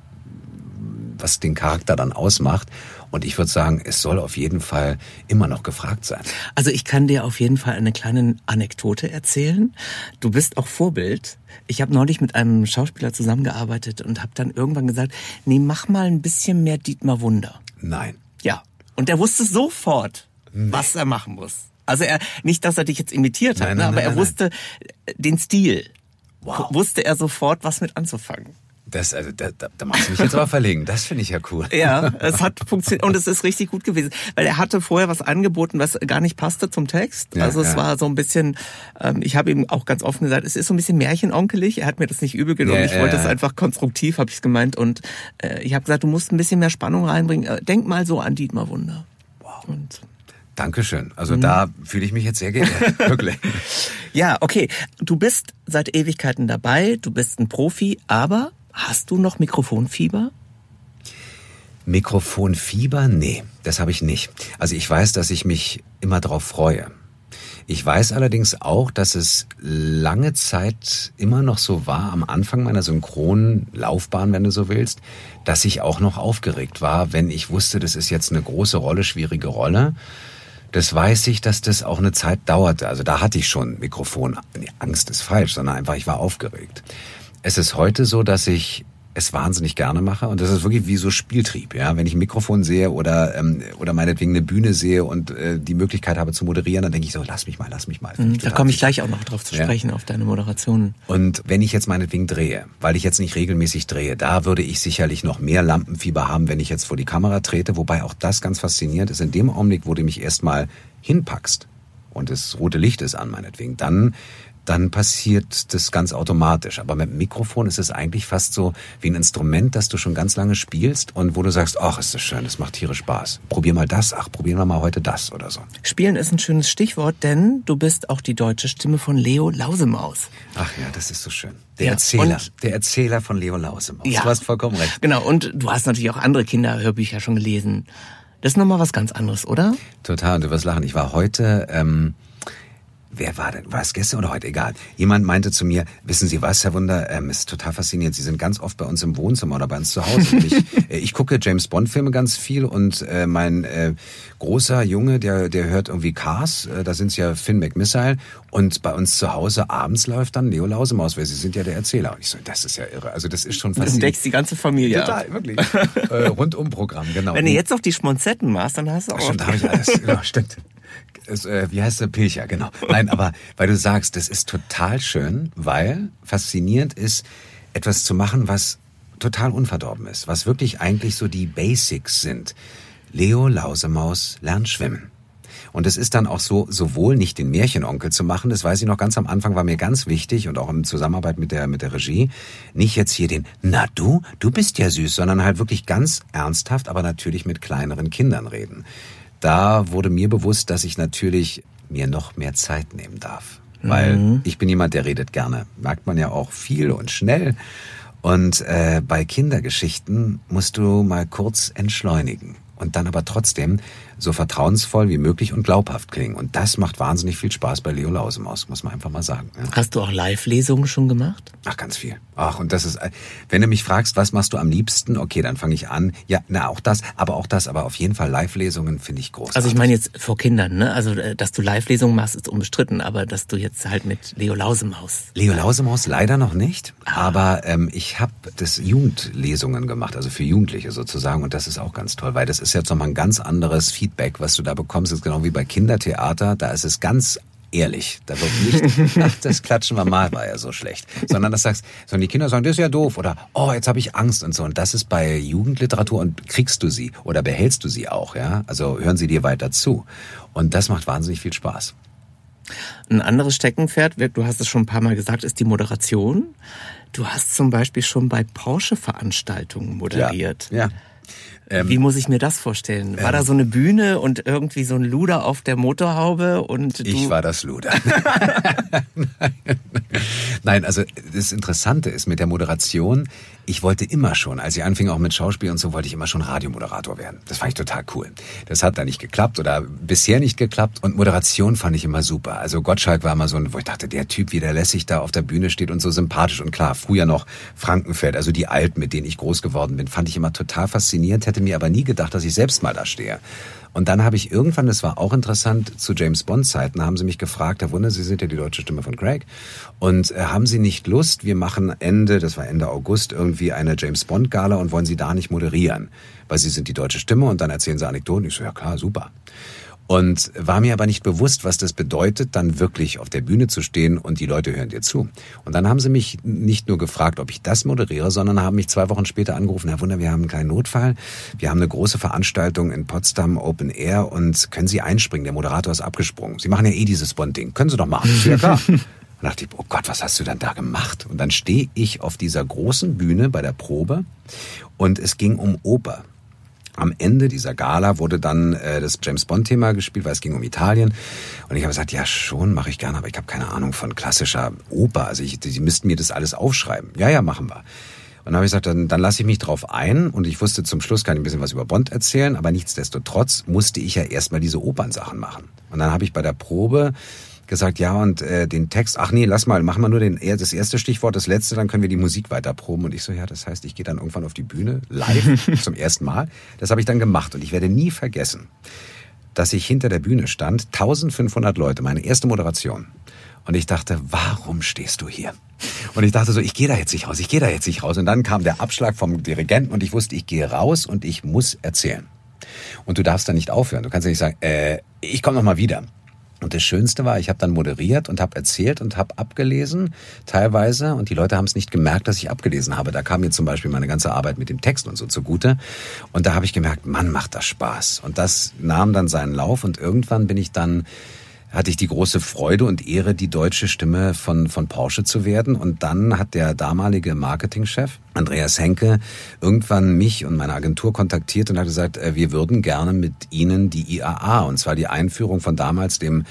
was den Charakter dann ausmacht. Und ich würde sagen, es soll auf jeden Fall immer noch gefragt sein. Also ich kann dir auf jeden Fall eine kleine Anekdote erzählen. Du bist auch Vorbild. Ich habe neulich mit einem Schauspieler zusammengearbeitet und habe dann irgendwann gesagt, nee, mach mal ein bisschen mehr Dietmar Wunder. Nein. Ja. Und er wusste sofort, nee. was er machen muss. Also er, nicht, dass er dich jetzt imitiert hat, nein, nein, ne, aber nein, er wusste den Stil. Wow. Wusste er sofort, was mit anzufangen. Das, also, da, da, da machst du mich jetzt aber verlegen. Das finde ich ja cool. Ja, es hat funktioniert und es ist richtig gut gewesen, weil er hatte vorher was angeboten, was gar nicht passte zum Text. Ja, also es ja. war so ein bisschen, ähm, ich habe ihm auch ganz offen gesagt, es ist so ein bisschen märchenonkelig. Er hat mir das nicht übel genommen. Ja, ich wollte es einfach konstruktiv, habe ich es gemeint. Und äh, ich habe gesagt, du musst ein bisschen mehr Spannung reinbringen. Äh, denk mal so an Dietmar Wunder. Wow. Und Dankeschön. Also da fühle ich mich jetzt sehr geehrt. Wirklich. Ja, okay. Du bist seit Ewigkeiten dabei, du bist ein Profi, aber hast du noch Mikrofonfieber? Mikrofonfieber? Nee, das habe ich nicht. Also ich weiß, dass ich mich immer drauf freue. Ich weiß allerdings auch, dass es lange Zeit immer noch so war, am Anfang meiner Synchronlaufbahn, wenn du so willst, dass ich auch noch aufgeregt war, wenn ich wusste, das ist jetzt eine große Rolle, schwierige Rolle. Das weiß ich, dass das auch eine Zeit dauerte. Also da hatte ich schon Mikrofon. Angst ist falsch, sondern einfach, ich war aufgeregt. Es ist heute so, dass ich es wahnsinnig gerne mache und das ist wirklich wie so Spieltrieb, ja. Wenn ich ein Mikrofon sehe oder ähm, oder meinetwegen eine Bühne sehe und äh, die Möglichkeit habe zu moderieren, dann denke ich so, lass mich mal, lass mich mal. Mhm, Da komme ich gleich auch noch drauf zu Ja. sprechen, auf deine Moderation. Und wenn ich jetzt meinetwegen drehe, weil ich jetzt nicht regelmäßig drehe, da würde ich sicherlich noch mehr Lampenfieber haben, wenn ich jetzt vor die Kamera trete. Wobei auch das ganz faszinierend ist. In dem Augenblick, wo du mich erstmal hinpackst und das rote Licht ist an, meinetwegen, dann dann passiert das ganz automatisch. Aber mit dem Mikrofon ist es eigentlich fast so wie ein Instrument, das du schon ganz lange spielst und wo du sagst, ach, ist das schön, das macht tierisch Spaß. Probier mal das, ach, probieren wir mal heute das oder so. Spielen ist ein schönes Stichwort, denn du bist auch die deutsche Stimme von Leo Lausemaus. Ach ja, das ist so schön. Der Ja, Erzähler, der Erzähler von Leo Lausemaus. Ja. Du hast vollkommen recht. Genau, und du hast natürlich auch andere Kinderhörbücher schon gelesen. Das ist nochmal was ganz anderes, oder? Total, und du wirst lachen. Ich war heute, ähm, wer war denn? War es gestern oder heute? Egal. Jemand meinte zu mir, wissen Sie was, Herr Wunder, ähm, ist total faszinierend. Sie sind ganz oft bei uns im Wohnzimmer oder bei uns zu Hause. Ich, äh, ich gucke James Bond Filme ganz viel und äh, mein äh, großer Junge, der, der hört irgendwie Cars, äh, da sind ja Finn McMissile und bei uns zu Hause abends läuft dann Leo Lausemaus, weil Sie sind ja der Erzähler. Und ich so, das ist ja irre. Also das ist schon Du faszinierend. entdeckst die ganze Familie. ab. Total, wirklich. äh, Rundumprogramm, genau. Wenn du jetzt noch die Schmonzetten machst, dann hast du auch... Stimmt, habe ich alles. Genau, stimmt. Es, äh, wie heißt der Pilcher, genau. Nein, aber weil du sagst, das ist total schön, weil faszinierend ist, etwas zu machen, was total unverdorben ist, was wirklich eigentlich so die Basics sind. Leo Lausemaus lernt schwimmen. Und es ist dann auch so, sowohl nicht den Märchenonkel zu machen, das weiß ich noch ganz am Anfang, war mir ganz wichtig und auch in Zusammenarbeit mit der, mit der Regie, nicht jetzt hier den, na du, du bist ja süß, sondern halt wirklich ganz ernsthaft, aber natürlich mit kleineren Kindern reden. Da wurde mir bewusst, dass ich natürlich mir noch mehr Zeit nehmen darf. Weil ich bin jemand, der redet gerne. Merkt man ja auch viel und schnell. Und äh, bei Kindergeschichten musst du mal kurz entschleunigen und dann aber trotzdem so vertrauensvoll wie möglich und glaubhaft klingen. Und das macht wahnsinnig viel Spaß bei Leo Lausemaus, muss man einfach mal sagen. Ja. Hast du auch Live-Lesungen schon gemacht? Ach, ganz viel. Ach, und das ist, wenn du mich fragst, was machst du am liebsten? Okay, dann fange ich an. Ja, na, auch das, aber auch das, aber auf jeden Fall Live-Lesungen finde ich großartig. Also ich meine jetzt vor Kindern, ne? Also äh, dass du Live-Lesungen machst, ist unbestritten, aber dass du jetzt halt mit Leo Lausemaus... Leo Lausemaus leider noch nicht, aber ähm, ich habe das Jugendlesungen gemacht, also für Jugendliche sozusagen und das ist auch ganz toll, weil das ist jetzt nochmal ein ganz anderes Feedback, was du da bekommst. Ist genau wie bei Kindertheater, da ist es ganz ehrlich. Da wird nicht, ach, das Klatschen war mal, war ja so schlecht. Sondern das sagst, sondern die Kinder sagen, das ist ja doof oder oh, jetzt habe ich Angst und so. Und das ist bei Jugendliteratur und kriegst du sie oder behältst du sie auch, ja? Also hören sie dir weiter zu. Und das macht wahnsinnig viel Spaß. Ein anderes Steckenpferd, du hast es schon ein paar Mal gesagt, ist die Moderation. Du hast zum Beispiel schon bei Porsche-Veranstaltungen moderiert. Ja. ja. Wie muss ich mir das vorstellen? War da so eine Bühne und irgendwie so ein Luder auf der Motorhaube und du... Ich war das Luder. Nein, also das Interessante ist mit der Moderation, ich wollte immer schon, als ich anfing auch mit Schauspiel und so, wollte ich immer schon Radiomoderator werden. Das fand ich total cool. Das hat da nicht geklappt oder bisher nicht geklappt und Moderation fand ich immer super. Also Gottschalk war immer so ein, wo ich dachte, der Typ, wie der lässig da auf der Bühne steht und so sympathisch und klar, früher noch Frankenfeld, also die Alten, mit denen ich groß geworden bin, fand ich immer total faszinierend, hätte mir aber nie gedacht, dass ich selbst mal da stehe. Und dann habe ich irgendwann, das war auch interessant, zu James Bond Zeiten haben sie mich gefragt, Herr Wunder, Sie sind ja die deutsche Stimme von Craig. Und äh, haben Sie nicht Lust, wir machen Ende, das war Ende August, irgendwie eine James Bond Gala und wollen Sie da nicht moderieren? Weil Sie sind die deutsche Stimme und dann erzählen Sie Anekdoten. Ich so, ja klar, super. Und war mir aber nicht bewusst, was das bedeutet, dann wirklich auf der Bühne zu stehen und die Leute hören dir zu. Und dann haben sie mich nicht nur gefragt, ob ich das moderiere, sondern haben mich zwei Wochen später angerufen, Herr Wunder, wir haben einen kleinen Notfall. Wir haben eine große Veranstaltung in Potsdam Open Air und können Sie einspringen? Der Moderator ist abgesprungen. Sie machen ja eh dieses Bond-Ding. Können Sie doch machen. Ja, klar. Und dachte ich, oh Gott, was hast du denn da gemacht? Und dann stehe ich auf dieser großen Bühne bei der Probe und es ging um Oper. Am Ende dieser Gala wurde dann äh, das James Bond-Thema gespielt, weil es ging um Italien. Und ich habe gesagt, ja schon, mache ich gerne, aber ich habe keine Ahnung von klassischer Oper. Also ich, Sie müssten mir das alles aufschreiben. Ja, ja, machen wir. Und dann habe ich gesagt, dann, dann lasse ich mich drauf ein. Und ich wusste, zum Schluss kann ich ein bisschen was über Bond erzählen, aber nichtsdestotrotz musste ich ja erstmal diese Opernsachen machen. Und dann habe ich bei der Probe gesagt, ja, und äh, den Text, ach nee, lass mal, machen wir nur den, das erste Stichwort, das letzte, dann können wir die Musik weiter proben. Und ich so, ja, das heißt, ich gehe dann irgendwann auf die Bühne, live, zum ersten Mal. Das habe ich dann gemacht und ich werde nie vergessen, dass ich hinter der Bühne stand, 1500 Leute, meine erste Moderation. Und ich dachte, warum stehst du hier? Und ich dachte so, ich gehe da jetzt nicht raus, ich gehe da jetzt nicht raus. Und dann kam der Abschlag vom Dirigenten und ich wusste, ich gehe raus und ich muss erzählen. Und du darfst da nicht aufhören. Du kannst ja nicht sagen, äh, ich komme noch mal wieder. Und das Schönste war, ich habe dann moderiert und habe erzählt und habe abgelesen, teilweise. Und die Leute haben es nicht gemerkt, dass ich abgelesen habe. Da kam mir zum Beispiel meine ganze Arbeit mit dem Text und so zugute. Und da habe ich gemerkt, Mann, macht das Spaß. Und das nahm dann seinen Lauf. Und irgendwann bin ich dann hatte ich die große Freude und Ehre, die deutsche Stimme von, von Porsche zu werden. Und dann hat der damalige Marketingchef, Andreas Henke, irgendwann mich und meine Agentur kontaktiert und hat gesagt, äh, wir würden gerne mit Ihnen die IAA, und zwar die Einführung von damals dem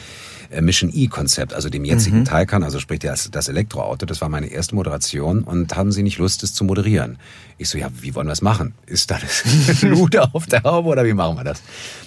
äh, Mission E-Konzept, also dem jetzigen mhm. Taycan, also sprich das, das Elektroauto. Das war meine erste Moderation und haben Sie nicht Lust, es zu moderieren? Ich so, ja, wie wollen wir es machen? Ist da das Lude auf der Haube oder wie machen wir das?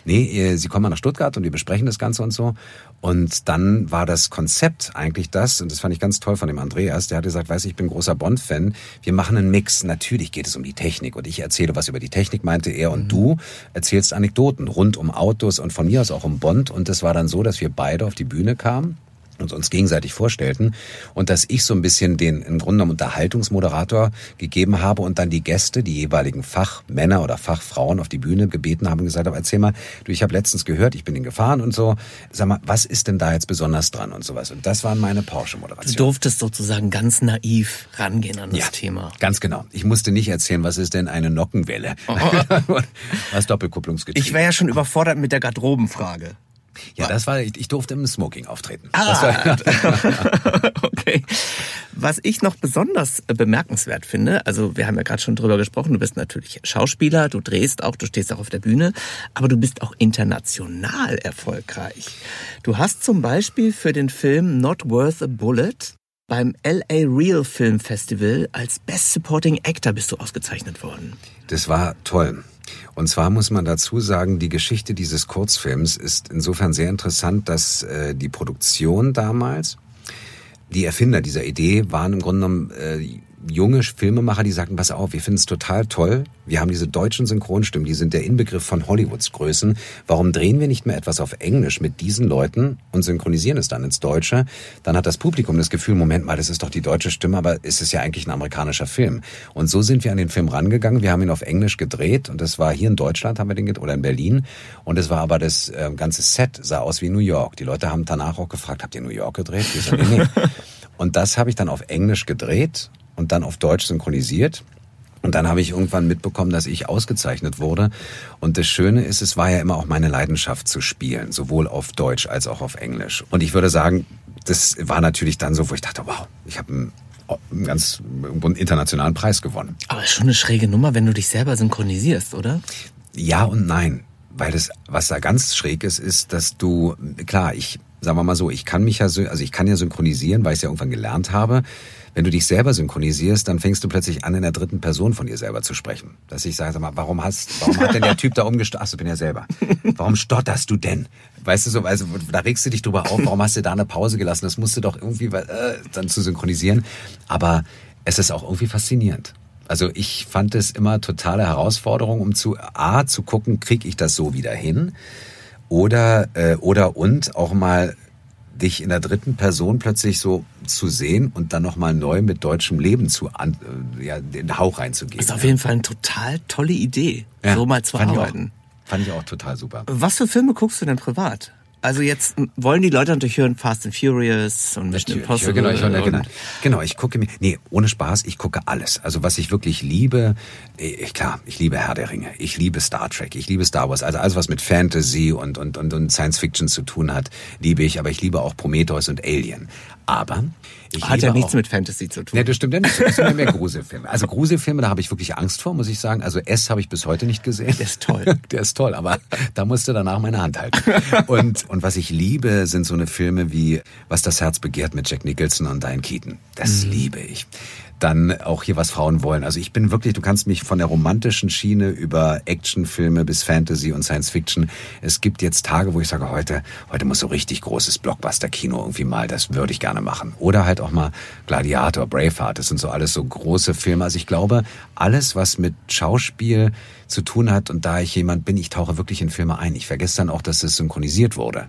Nee, Sie kommen mal nach Stuttgart und wir besprechen das Ganze und so. Und dann war das Konzept eigentlich das, und das fand ich ganz toll von dem Andreas, der hat gesagt, weiß ich bin großer Bond-Fan, wir machen einen Mix. Natürlich geht es um die Technik und ich erzähle was über die Technik, meinte er, und mhm. du erzählst Anekdoten rund um Autos und von mir aus auch um Bond. Und das war dann so, dass wir beide auf die Bühne kamen und uns gegenseitig vorstellten und dass ich so ein bisschen den im Grunde genommen Unterhaltungsmoderator gegeben habe und dann die Gäste, die jeweiligen Fachmänner oder Fachfrauen auf die Bühne gebeten haben und gesagt haben, erzähl mal, du, ich habe letztens gehört, ich bin in Gefahren und so, sag mal, was ist denn da jetzt besonders dran und sowas und das waren meine Porsche-Moderationen. Du durftest sozusagen ganz naiv rangehen an das ja, Thema. ganz genau. Ich musste nicht erzählen, was ist denn eine Nockenwelle? Oh. was Doppelkupplungsgetriebe. Ich wäre ja schon überfordert mit der Garderobenfrage. Ja, das war, ich, ich durfte im Smoking auftreten. Ah, okay. Was ich noch besonders bemerkenswert finde, also wir haben ja gerade schon drüber gesprochen, du bist natürlich Schauspieler, du drehst auch, du stehst auch auf der Bühne, aber du bist auch international erfolgreich. Du hast zum Beispiel für den Film Not Worth a Bullet beim LA Real Film Festival als Best Supporting Actor bist du ausgezeichnet worden. Das war toll. Und zwar muss man dazu sagen, die Geschichte dieses Kurzfilms ist insofern sehr interessant, dass äh, die Produktion damals, die Erfinder dieser Idee waren im Grunde genommen äh, junge Filmemacher, die sagten, pass auf, wir finden es total toll. Wir haben diese deutschen Synchronstimmen, die sind der Inbegriff von Hollywoods Größen. Warum drehen wir nicht mehr etwas auf Englisch mit diesen Leuten und synchronisieren es dann ins Deutsche? Dann hat das Publikum das Gefühl, Moment mal, das ist doch die deutsche Stimme, aber es ist ja eigentlich ein amerikanischer Film. Und so sind wir an den Film rangegangen. Wir haben ihn auf Englisch gedreht und das war hier in Deutschland, haben wir den oder in Berlin. Und es war aber das äh, ganze Set sah aus wie New York. Die Leute haben danach auch gefragt, habt ihr New York gedreht? Und das habe ich dann auf Englisch gedreht und dann auf Deutsch synchronisiert. Und dann habe ich irgendwann mitbekommen, dass ich ausgezeichnet wurde. Und das Schöne ist, es war ja immer auch meine Leidenschaft zu spielen, sowohl auf Deutsch als auch auf Englisch. Und ich würde sagen, das war natürlich dann so, wo ich dachte, wow, ich habe einen, einen ganz einen internationalen Preis gewonnen. Aber schon eine schräge Nummer, wenn du dich selber synchronisierst, oder? Ja und nein. Weil das, was da ganz schräg ist, ist, dass du, klar, ich, sagen wir mal so, ich kann mich ja, also ich kann ja synchronisieren, weil ich es ja irgendwann gelernt habe. Wenn du dich selber synchronisierst, dann fängst du plötzlich an, in der dritten Person von dir selber zu sprechen. Dass ich sage, sag mal, warum hast, warum hat denn der Typ da umgestottert? Ach, du bin ja selber. Warum stotterst du denn? Weißt du so, also, da regst du dich drüber auf, warum hast du da eine Pause gelassen? Das musst du doch irgendwie äh, dann zu synchronisieren. Aber es ist auch irgendwie faszinierend. Also ich fand es immer totale Herausforderung, um zu A zu gucken, kriege ich das so wieder hin? Oder, äh, oder und auch mal dich in der dritten Person plötzlich so zu sehen und dann nochmal neu mit deutschem Leben zu an, äh, ja, den Hauch reinzugeben. Das ist auf jeden Fall eine total tolle Idee, ja, so mal zu arbeiten. Fand ich auch total super. Was für Filme guckst du denn privat? Also jetzt wollen die Leute natürlich hören Fast and Furious und Mission Impossible. Genau, ich, höre, genau, genau, ich gucke mir, nee, ohne Spaß, ich gucke alles. Also was ich wirklich liebe, ich, klar, ich liebe Herr der Ringe, ich liebe Star Trek, ich liebe Star Wars, also alles was mit Fantasy und, und, und, und Science Fiction zu tun hat, liebe ich, aber ich liebe auch Prometheus und Alien. Aber ich Hat ja nichts auch, mit Fantasy zu tun. Nee, das stimmt ja nicht. Das sind mehr Gruselfilme. Also Gruselfilme, da habe ich wirklich Angst vor, muss ich sagen. Also S habe ich bis heute nicht gesehen. Der ist toll. Der ist toll, aber da musste danach meine Hand halten. Und, und was ich liebe, sind so eine Filme wie Was das Herz begehrt mit Jack Nicholson und Diane Keaton. Das mhm. liebe ich dann auch hier was Frauen wollen. Also ich bin wirklich, du kannst mich von der romantischen Schiene über Actionfilme bis Fantasy und Science Fiction. Es gibt jetzt Tage, wo ich sage, heute, heute muss so richtig großes Blockbuster-Kino irgendwie mal, das würde ich gerne machen. Oder halt auch mal Gladiator, Braveheart, das sind so alles so große Filme. Also ich glaube, alles, was mit Schauspiel zu tun hat und da ich jemand bin, ich tauche wirklich in Filme ein. Ich vergesse dann auch, dass es synchronisiert wurde.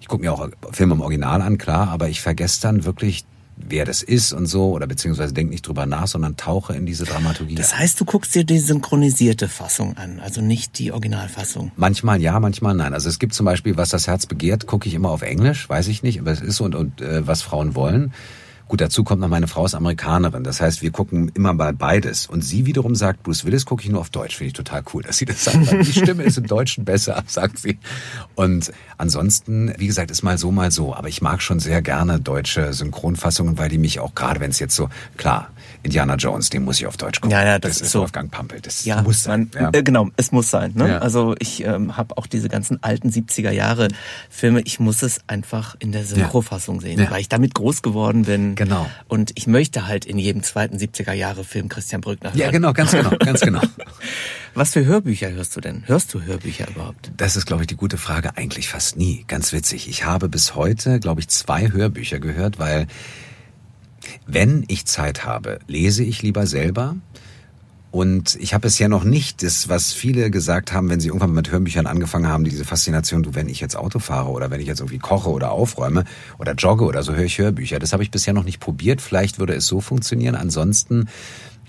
Ich gucke mir auch Filme im Original an, klar, aber ich vergesse dann wirklich wer das ist und so, oder beziehungsweise denk nicht drüber nach, sondern tauche in diese Dramaturgie. Das heißt, du guckst dir die synchronisierte Fassung an, also nicht die Originalfassung. Manchmal ja, manchmal nein. Also es gibt zum Beispiel, was das Herz begehrt, gucke ich immer auf Englisch, weiß ich nicht, aber es ist und, und äh, was Frauen wollen. Gut, dazu kommt noch meine Frau ist Amerikanerin. Das heißt, wir gucken immer bei beides. Und sie wiederum sagt, Bruce Willis gucke ich nur auf Deutsch. Finde ich total cool, dass sie das sagt. Die Stimme ist im Deutschen besser, sagt sie. Und ansonsten, wie gesagt, ist mal so, mal so. Aber ich mag schon sehr gerne deutsche Synchronfassungen, weil die mich auch, gerade wenn es jetzt so, klar, Indiana Jones, den muss ich auf Deutsch gucken. Ja, ja, das, das ist so. Wolfgang Pampel. Das ja, muss sein. Man, ja. Äh, genau, es muss sein. Ne? Ja. Also ich ähm, habe auch diese ganzen alten 70er Jahre Filme, ich muss es einfach in der Synchrofassung sehen, weil ich damit groß geworden bin. Genau. Und ich möchte halt in jedem zweiten 70er Jahre Film Christian Brückner hören. Ja, genau, ganz genau, ganz genau. Was für Hörbücher hörst du denn? Hörst du Hörbücher überhaupt? Das ist, glaube ich, die gute Frage. Eigentlich fast nie. Ganz witzig. Ich habe bis heute, glaube ich, zwei Hörbücher gehört, weil wenn ich Zeit habe, lese ich lieber selber. Und ich habe bisher noch nicht das, was viele gesagt haben, wenn sie irgendwann mit Hörbüchern angefangen haben, diese Faszination, du, wenn ich jetzt Auto fahre oder wenn ich jetzt irgendwie koche oder aufräume oder jogge oder so, höre ich Hörbücher. Das habe ich bisher noch nicht probiert. Vielleicht würde es so funktionieren. Ansonsten,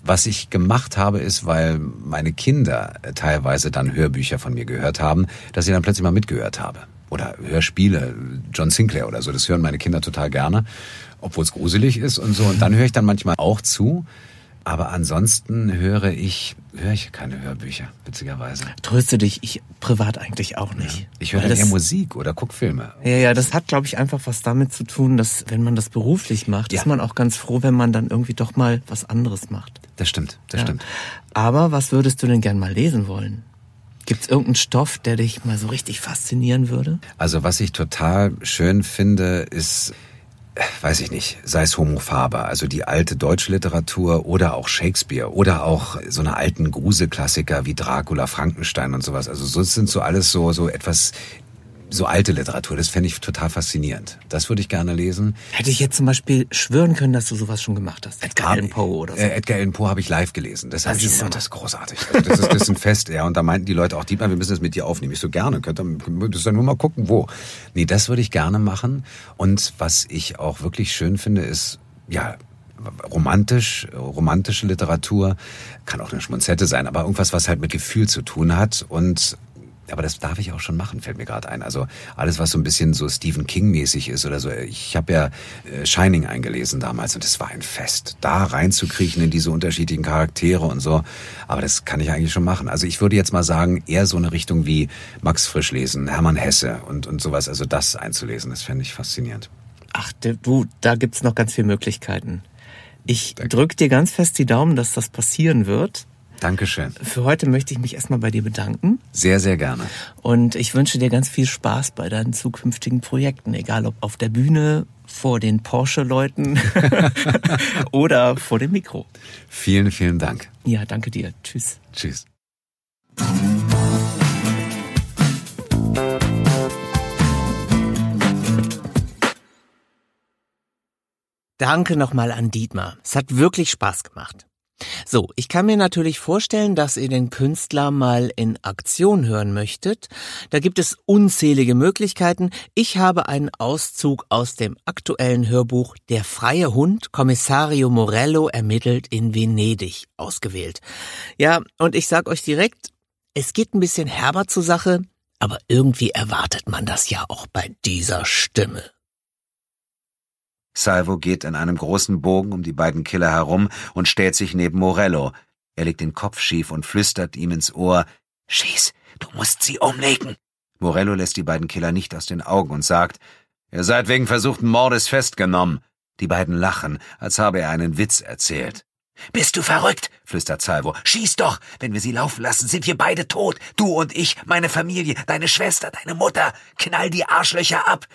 was ich gemacht habe, ist, weil meine Kinder teilweise dann Hörbücher von mir gehört haben, dass ich dann plötzlich mal mitgehört habe. Oder Hörspiele, John Sinclair oder so. Das hören meine Kinder total gerne obwohl es gruselig ist und so. Und dann höre ich dann manchmal auch zu. Aber ansonsten höre ich, höre ich keine Hörbücher, witzigerweise. Tröste dich, ich privat eigentlich auch nicht. Ja. Ich höre dann eher Musik oder guck Filme. Ja, ja, das hat, glaube ich, einfach was damit zu tun, dass wenn man das beruflich macht, ja. ist man auch ganz froh, wenn man dann irgendwie doch mal was anderes macht. Das stimmt, das ja. stimmt. Aber was würdest du denn gern mal lesen wollen? Gibt es irgendeinen Stoff, der dich mal so richtig faszinieren würde? Also was ich total schön finde, ist weiß ich nicht, sei es Homo Faber, also die alte deutsche Literatur oder auch Shakespeare oder auch so eine alten Gruselklassiker wie Dracula, Frankenstein und sowas. Also so sind so alles so so etwas so alte Literatur, das fände ich total faszinierend. Das würde ich gerne lesen. Hätte ich jetzt zum Beispiel schwören können, dass du sowas schon gemacht hast. Edgar Allan Poe oder so. Äh, Edgar Allan Poe habe ich live gelesen. Das, das, ist, das ist großartig. Also das, ist, das ist ein Fest, ja. Und da meinten die Leute auch, Dietmar, wir müssen das mit dir aufnehmen. Ich so gerne, könnt ihr dann nur mal gucken, wo. Nee, das würde ich gerne machen. Und was ich auch wirklich schön finde, ist, ja, romantisch, romantische Literatur, kann auch eine Schmunzette sein, aber irgendwas, was halt mit Gefühl zu tun hat und aber das darf ich auch schon machen, fällt mir gerade ein. Also alles, was so ein bisschen so Stephen King-mäßig ist oder so. Ich habe ja äh, Shining eingelesen damals und es war ein Fest, da reinzukriechen in diese unterschiedlichen Charaktere und so. Aber das kann ich eigentlich schon machen. Also ich würde jetzt mal sagen, eher so eine Richtung wie Max Frisch lesen, Hermann Hesse und, und sowas. Also das einzulesen, das fände ich faszinierend. Ach, du, da gibt's noch ganz viele Möglichkeiten. Ich drück dir ganz fest die Daumen, dass das passieren wird. Dankeschön. Für heute möchte ich mich erstmal bei dir bedanken. Sehr, sehr gerne. Und ich wünsche dir ganz viel Spaß bei deinen zukünftigen Projekten, egal ob auf der Bühne, vor den Porsche-Leuten oder vor dem Mikro. Vielen, vielen Dank. Ja, danke dir. Tschüss. Tschüss. Danke nochmal an Dietmar. Es hat wirklich Spaß gemacht. So, ich kann mir natürlich vorstellen, dass ihr den Künstler mal in Aktion hören möchtet. Da gibt es unzählige Möglichkeiten. Ich habe einen Auszug aus dem aktuellen Hörbuch Der freie Hund Kommissario Morello ermittelt in Venedig ausgewählt. Ja, und ich sag euch direkt, Es geht ein bisschen herber zur Sache, aber irgendwie erwartet man das ja auch bei dieser Stimme. Salvo geht in einem großen Bogen um die beiden Killer herum und stellt sich neben Morello. Er legt den Kopf schief und flüstert ihm ins Ohr, Schieß, du musst sie umlegen. Morello lässt die beiden Killer nicht aus den Augen und sagt, Ihr seid wegen versuchten Mordes festgenommen. Die beiden lachen, als habe er einen Witz erzählt. Bist du verrückt? flüstert Salvo. Schieß doch! Wenn wir sie laufen lassen, sind wir beide tot. Du und ich, meine Familie, deine Schwester, deine Mutter. Knall die Arschlöcher ab.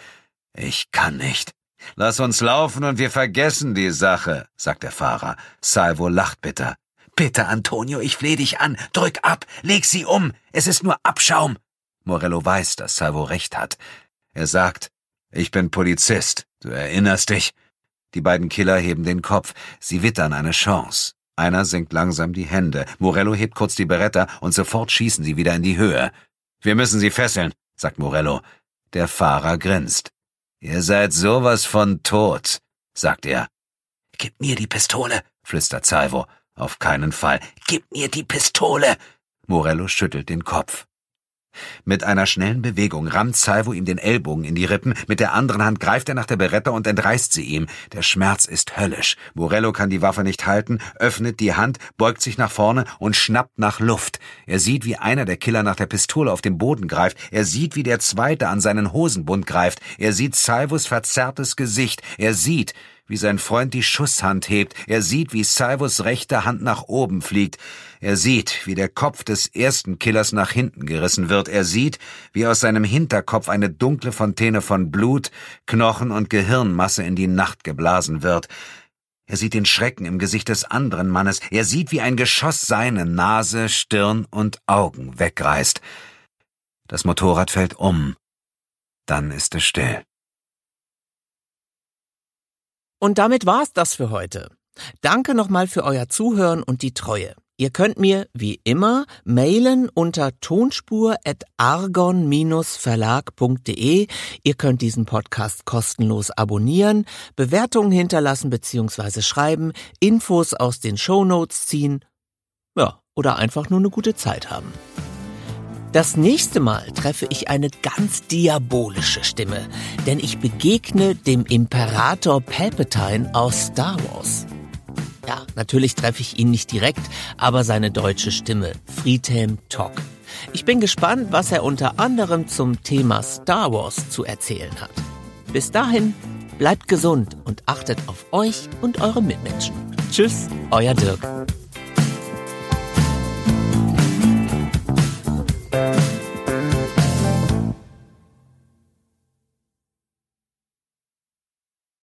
Ich kann nicht. Lass uns laufen und wir vergessen die Sache, sagt der Fahrer. Salvo lacht bitter. Bitte, Antonio, ich fleh dich an. Drück ab, leg sie um. Es ist nur Abschaum. Morello weiß, dass Salvo recht hat. Er sagt, ich bin Polizist. Du erinnerst dich? Die beiden Killer heben den Kopf. Sie wittern eine Chance. Einer senkt langsam die Hände. Morello hebt kurz die Beretta und sofort schießen sie wieder in die Höhe. Wir müssen sie fesseln, sagt Morello. Der Fahrer grinst. Ihr seid sowas von tot, sagt er. Gib mir die Pistole, flüstert Salvo. Auf keinen Fall. Gib mir die Pistole. Morello schüttelt den Kopf. Mit einer schnellen Bewegung rammt Salvo ihm den Ellbogen in die Rippen, mit der anderen Hand greift er nach der Beretta und entreißt sie ihm. Der Schmerz ist höllisch. Morello kann die Waffe nicht halten, öffnet die Hand, beugt sich nach vorne und schnappt nach Luft. Er sieht, wie einer der Killer nach der Pistole auf dem Boden greift. Er sieht, wie der zweite an seinen Hosenbund greift. Er sieht Salvos verzerrtes Gesicht. Er sieht, wie sein Freund die Schusshand hebt. Er sieht, wie Salvos rechte Hand nach oben fliegt. Er sieht, wie der Kopf des ersten Killers nach hinten gerissen wird. Er sieht, wie aus seinem Hinterkopf eine dunkle Fontäne von Blut, Knochen und Gehirnmasse in die Nacht geblasen wird. Er sieht den Schrecken im Gesicht des anderen Mannes. Er sieht, wie ein Geschoss seine Nase, Stirn und Augen wegreißt. Das Motorrad fällt um. Dann ist es still. Und damit war's das für heute. Danke nochmal für euer Zuhören und die Treue. Ihr könnt mir, wie immer, mailen unter tonspur.argon-verlag.de. Ihr könnt diesen Podcast kostenlos abonnieren, Bewertungen hinterlassen bzw. schreiben, Infos aus den Shownotes ziehen, ja, oder einfach nur eine gute Zeit haben. Das nächste Mal treffe ich eine ganz diabolische Stimme, denn ich begegne dem Imperator Palpatine aus Star Wars. Ja, natürlich treffe ich ihn nicht direkt, aber seine deutsche Stimme, Friedhelm Tock. Ich bin gespannt, was er unter anderem zum Thema Star Wars zu erzählen hat. Bis dahin, bleibt gesund und achtet auf euch und eure Mitmenschen. Tschüss, euer Dirk.